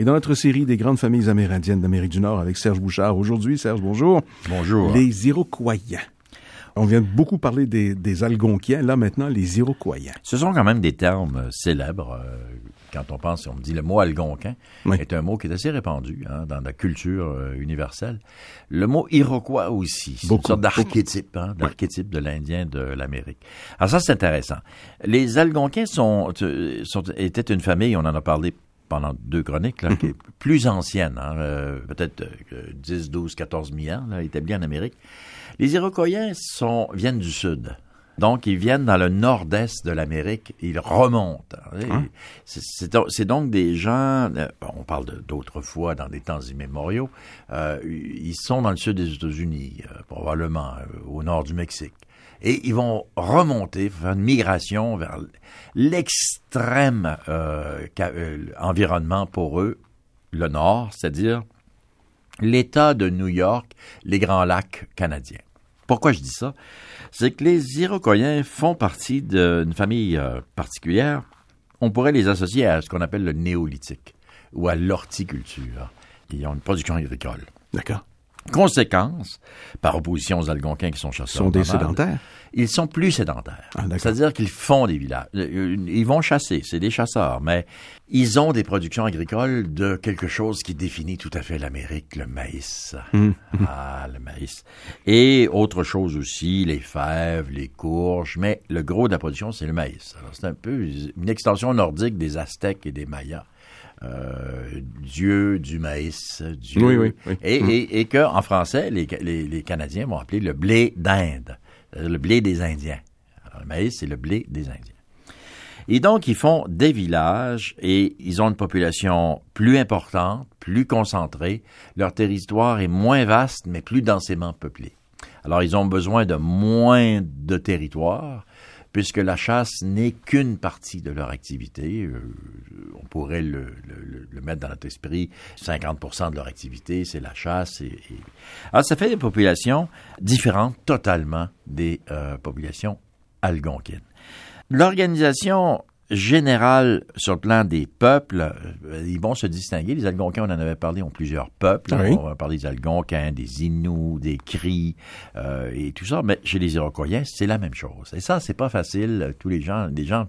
Et dans notre série des grandes familles amérindiennes d'Amérique du Nord avec Serge Bouchard, aujourd'hui, Serge, bonjour. Bonjour. Les Iroquois. On vient beaucoup parler des, des Algonquiens, là maintenant les Iroquois. Ce sont quand même des termes euh, célèbres. euh, quand on pense, on me dit le mot algonquin Oui. est un mot qui est assez répandu hein, dans la culture euh, universelle. Le mot iroquois aussi, c'est une sorte d'archétype, hein, d'archétype de l'Indien de l'Amérique. Alors ça, c'est intéressant. Les Algonquins sont, sont, étaient une famille, on en a parlé pendant deux chroniques, là, qui est plus ancienne, hein, euh, peut-être euh, 10, 12, 14 000 ans, là, établis en Amérique. Les Iroquois sont, viennent du sud. Donc, ils viennent dans le nord-est de l'Amérique, ils remontent. Hein? C'est- C'est donc des gens, euh, on parle de- d'autrefois dans des temps immémoriaux, euh, ils sont dans le sud des États-Unis, euh, probablement euh, au nord du Mexique. Et ils vont remonter, faire une migration vers l'extrême euh, euh, environnement pour eux, le nord, c'est-à-dire l'État de New York, les Grands Lacs canadiens. Pourquoi je dis ça? C'est que les Iroquois font partie d'une famille euh, particulière. On pourrait les associer à ce qu'on appelle le néolithique ou à l'horticulture. Ils ont une production agricole. D'accord. Conséquence, par opposition aux Algonquins qui sont chasseurs sont des nomades, sédentaires. ils sont plus sédentaires. Ah. C'est-à-dire qu'ils font des villages. Euh, Ils vont chasser, c'est des chasseurs, mais ils ont des productions agricoles de quelque chose qui définit tout à fait l'Amérique, le maïs. Hum. Ah, le maïs. Et autre chose aussi, les fèves, les courges, mais le gros de la production, c'est le maïs. Alors, c'est un peu une extension nordique des Aztèques et des Mayas. Euh, Dieu du maïs, Dieu. Oui, oui, oui. Et, et, et que, en français, les, les, les Canadiens vont appeler le blé d'Inde, le blé des Indiens. Alors, le maïs, c'est le blé des Indiens. Et donc, ils font des villages et ils ont une population plus importante, plus concentrée. Leur territoire est moins vaste, mais plus densément peuplé. Alors, ils ont besoin de moins de territoire, puisque la chasse n'est qu'une partie de leur activité. Euh, on pourrait le, mettre dans notre esprit, 50% de leur activité, c'est la chasse. Et- Alors, ça fait des populations différentes totalement des euh, populations algonquines. L'organisation générale sur le plan des peuples, euh, ils vont se distinguer. Les Algonquins, on en avait parlé, ont plusieurs peuples. Oui. On va parler des Algonquins, des Inuits, des Cris euh, et tout ça. Mais chez les Iroquois, c'est la même chose. Et ça, c'est pas facile. Tous les gens, les gens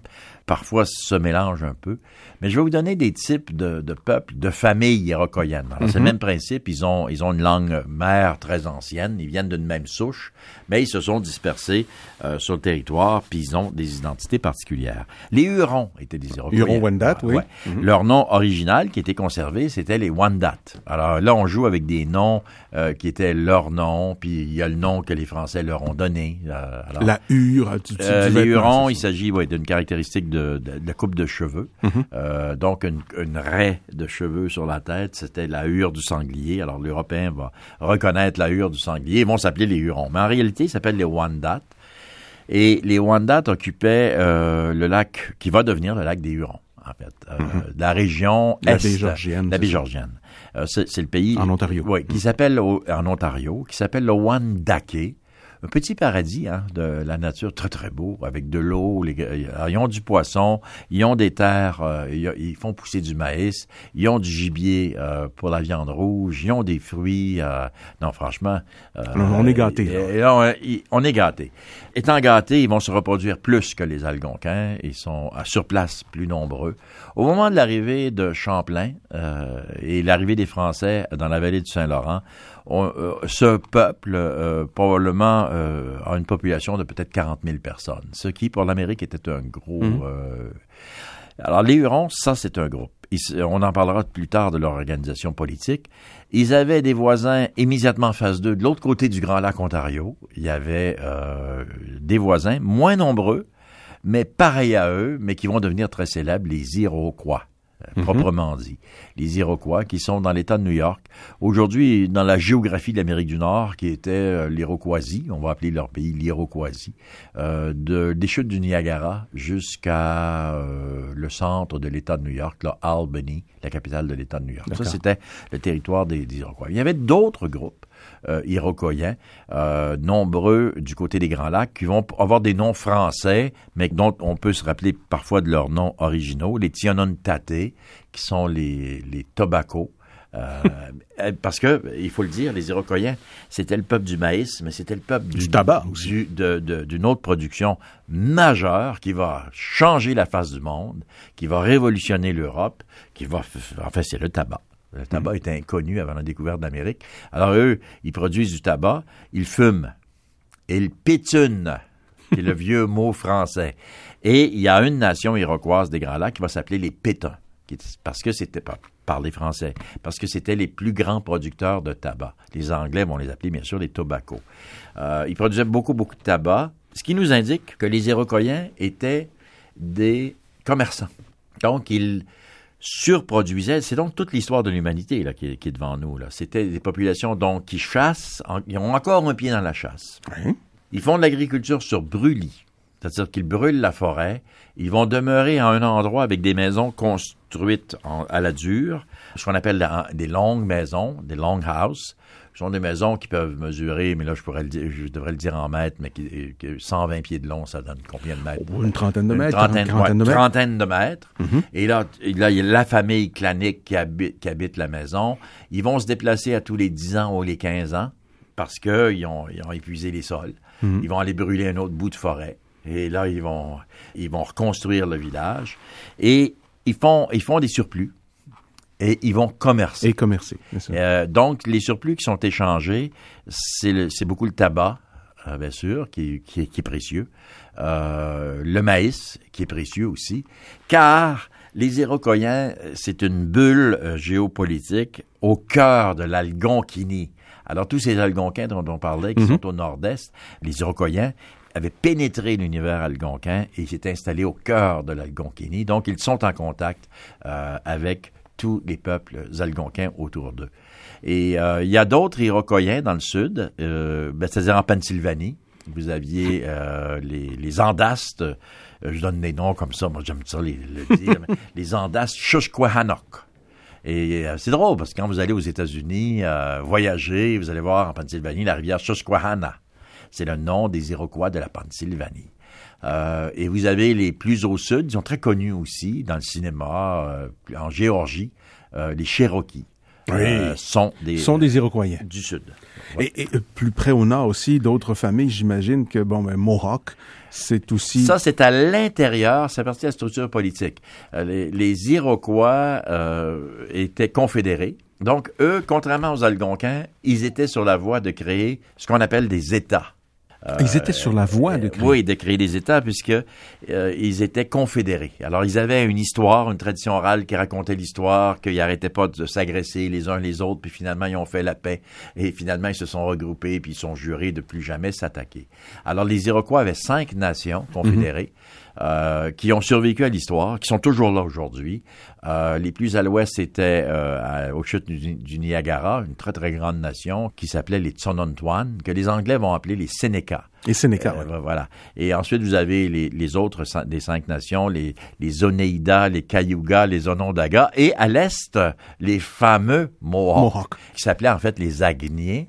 parfois se mélangent un peu. Mais je vais vous donner des types de, de peuples, de familles iroquoiennes. Alors, c'est le même principe. Ils ont, ils ont une langue mère très ancienne. Ils viennent d'une même souche, mais ils se sont dispersés euh, sur le territoire, puis ils ont des identités particulières. Les Hurons étaient des Iroquois. Hurons-Wendat, oui. Leur nom original qui était conservé, c'était les Wendat. Alors là, on joue avec des noms euh, qui étaient leurs noms, puis il y a le nom que les Français leur ont donné. Euh, alors, La hure. Tu, tu- les Hurons, il s'agit ouais, d'une caractéristique de, de, de coupe de cheveux. Mhm. Euh, donc, une, une raie de cheveux sur la tête, c'était la hure du sanglier. Alors, l'Européen va reconnaître la hure du sanglier. Ils vont s'appeler les Hurons. Mais en réalité, ils s'appellent les Wendat. Et les Wendat occupaient euh, le lac qui va devenir le lac des Hurons, en fait. Euh, de La région Mhm. La est. baie Georgienne, La baie c'est. Georgienne. Le pays... En Ontario. Oui, qui s'appelle au- en Ontario, qui s'appelle le Wandake. Un petit paradis hein, de la nature très très beau, avec de l'eau. les gars, Ils ont du poisson, ils ont des terres, euh, ils, ils font pousser du maïs, ils ont du gibier euh, pour la viande rouge, ils ont des fruits. euh, non, franchement, euh, On est là, on, on est gâtés. Étant gâtés, ils vont se reproduire plus que les Algonquins. Ils sont à sur place plus nombreux. Au moment de l'arrivée de Champlain euh, et l'arrivée des Français dans la vallée du Saint-Laurent, on- euh, ce peuple euh, probablement euh, a une population de peut-être 40 000 personnes, ce qui pour l'Amérique était un gros. euh, alors les Hurons, ça c'est un groupe. Ils on en parlera plus tard de leur organisation politique. Ils avaient des voisins immédiatement en face d'eux, de l'autre côté du Grand Lac Ontario. Il y avait euh, des voisins moins nombreux, mais pareils à eux, mais qui vont devenir très célèbres, les Iroquois. Euh, proprement dit. Les Iroquois qui sont dans l'État de New York. Aujourd'hui, dans la géographie de l'Amérique du Nord, qui était euh, l'Iroquoisie, on va appeler leur pays l'Iroquoisie, euh, de, des chutes du Niagara jusqu'à euh, le centre de l'État de New York, là, Albany, la capitale de l'État de New York. Ça, c'était le territoire des, des Iroquois. Il y avait d'autres groupes euh, iroquoiens, euh, nombreux du côté des Grands Lacs, qui vont avoir des noms français, mais dont on peut se rappeler parfois de leurs noms originaux. Les Tionontate, Guinée, qui sont les, les tobacco. Euh, parce que, il faut le dire, les Iroquois, c'était le peuple du maïs, mais c'était le peuple du, tabac du, d'une autre production majeure qui va changer la face du monde, qui va révolutionner l'Europe, qui va, en fait, c'est le tabac. Le tabac était inconnu avant la découverte d'Amérique. Alors eux, ils produisent du tabac, ils fument, ils pétunent, qui est le vieux mot français. Et il y a une nation iroquoise des Grands Lacs qui va s'appeler les Pétuns, parce que c'était pas par les Français, parce que c'était les plus grands producteurs de tabac. Les Anglais vont les appeler bien sûr les tobacco. Euh, ils produisaient beaucoup beaucoup de tabac, ce qui nous indique que les Iroquois étaient des commerçants. Donc ils surproduisaient. C'est donc toute l'histoire de l'humanité là, qui, est devant nous. Là. C'était des populations donc qui chassent, ils ont encore un pied dans la chasse. Ils font de l'agriculture sur brûlis. C'est-à-dire qu'ils brûlent la forêt. Ils vont demeurer à un endroit avec des maisons construites à la dure, ce qu'on appelle des longues maisons, des long houses. Ce sont des maisons qui peuvent mesurer, mais là, je pourrais le dire, je devrais le dire en mètres, mais qui, 120 pieds de long, ça donne combien de mètres? Une trentaine de mètres. Une trentaine, de mètres. Mm-hmm. Et là, là, il y a la famille clanique qui habite, qui habite la maison. Ils vont se déplacer à tous les 10 ans ou les 15 ans parce qu'ils ont, ils ont épuisé les sols. Mm-hmm. Ils vont aller brûler un autre bout de forêt. Et là, ils vont, ils vont reconstruire le village. Et ils font, ils font des surplus et ils vont commercer. Et commercer, euh, donc, les surplus qui sont échangés, c'est beaucoup le tabac, euh, bien sûr, qui, qui, est précieux, euh, le maïs, qui est précieux aussi, car les Iroquois, c'est une bulle géopolitique au cœur de l'Algonquini. Alors, tous ces Algonquins dont on parlait, qui mhm. sont au nord-est, les Iroquois avaient pénétré l'univers algonquin et s'est installé au cœur de l'Algonquini. Donc, ils sont en contact avec tous les peuples algonquins autour d'eux. Et euh, il y a d'autres Iroquois dans le sud, euh, ben, c'est-à-dire en Pennsylvanie. Vous aviez euh, les, les Andastes, je donne des noms comme ça, moi j'aime ça les, le dire, les Andastes Shushquahannock. Et c'est drôle parce que quand vous allez aux États-Unis voyager, vous allez voir en Pennsylvanie la rivière Susquehanna. C'est le nom des Iroquois de la Pennsylvanie. Euh, et vous avez les plus au sud, ils sont très connus aussi dans le cinéma, euh, en Géorgie, euh, les Cherokees. sont des sont des Iroquois du sud. Et, plus près au nord aussi, d'autres familles, j'imagine que bon, ben, Mohawk, c'est aussi. Ça, c'est à l'intérieur, c'est partie de la structure politique. les, les, Iroquois étaient confédérés. Donc, eux, contrairement aux Algonquins, ils étaient sur la voie de créer ce qu'on appelle des États. Euh, ils étaient sur la voie de créer. Oui, de créer des États, puisque euh, ils étaient confédérés. Alors, ils avaient une histoire, une tradition orale qui racontait l'histoire, qu'ils n'arrêtaient pas de s'agresser les uns les autres, puis finalement, ils ont fait la paix. Et finalement, ils se sont regroupés, puis ils sont jurés de plus jamais s'attaquer. Alors, les Iroquois avaient cinq nations confédérées. Euh, qui ont survécu à l'histoire, qui sont toujours là aujourd'hui. Euh, les plus à l'ouest, c'était euh, aux chutes du, Niagara, une très très grande nation qui s'appelait les Tsonontoan, que les Anglais vont appeler les Sénéca. Les Sénéca, Voilà. Et ensuite, vous avez les, les autres des cinq nations, les, les Oneida, les Cayuga, les Onondaga, et à l'est, les fameux Mohawks, qui s'appelaient en fait les Agniers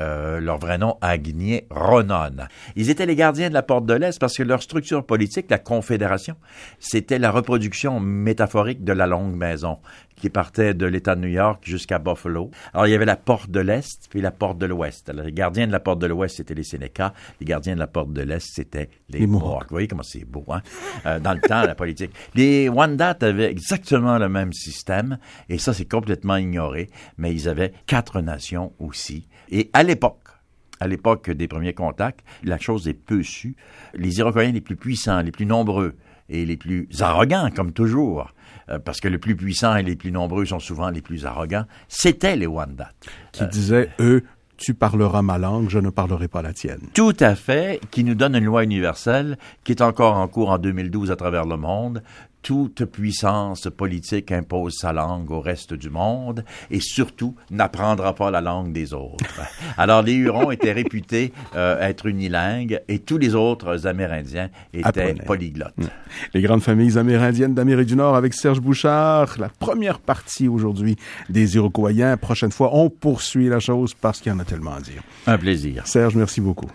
euh, leur vrai nom, Agnier Ronon. Ils étaient les gardiens de la porte de l'Est parce que leur structure politique, la Confédération, c'était la reproduction métaphorique de la longue maison qui partait de l'État de New York jusqu'à Buffalo. Alors, il y avait la porte de l'Est puis la porte de l'Ouest. les gardiens de la porte de l'Ouest, c'était les Sénécas. Les gardiens de la porte de l'Est, c'était les, Mohawks. Vous voyez comment c'est beau, hein? Euh, dans le temps, la politique. Les Wendat avaient exactement le même système, et ça, c'est complètement ignoré, mais ils avaient quatre nations aussi. Et à l'époque, à l'époque des premiers contacts, la chose est peu sue. Les Iroquois les plus puissants, les plus nombreux et les plus arrogants, comme toujours, euh, parce que les plus puissants et les plus nombreux sont souvent les plus arrogants, c'était les Wendat. Qui disaient, eux, tu parleras ma langue, je ne parlerai pas la tienne. Tout à fait, qui nous donne une loi universelle qui est encore en cours en 2012 à travers le monde toute puissance politique impose sa langue au reste du monde et surtout n'apprendra pas la langue des autres. Alors les Hurons étaient réputés euh, être unilingues et tous les autres Amérindiens étaient polyglottes. Hmm. Les grandes familles amérindiennes d'Amérique du Nord avec Serge Bouchard, la première partie aujourd'hui des Iroquois. Prochaine fois, on poursuit la chose parce qu'il y en a tellement à dire. Un plaisir. Serge, merci beaucoup.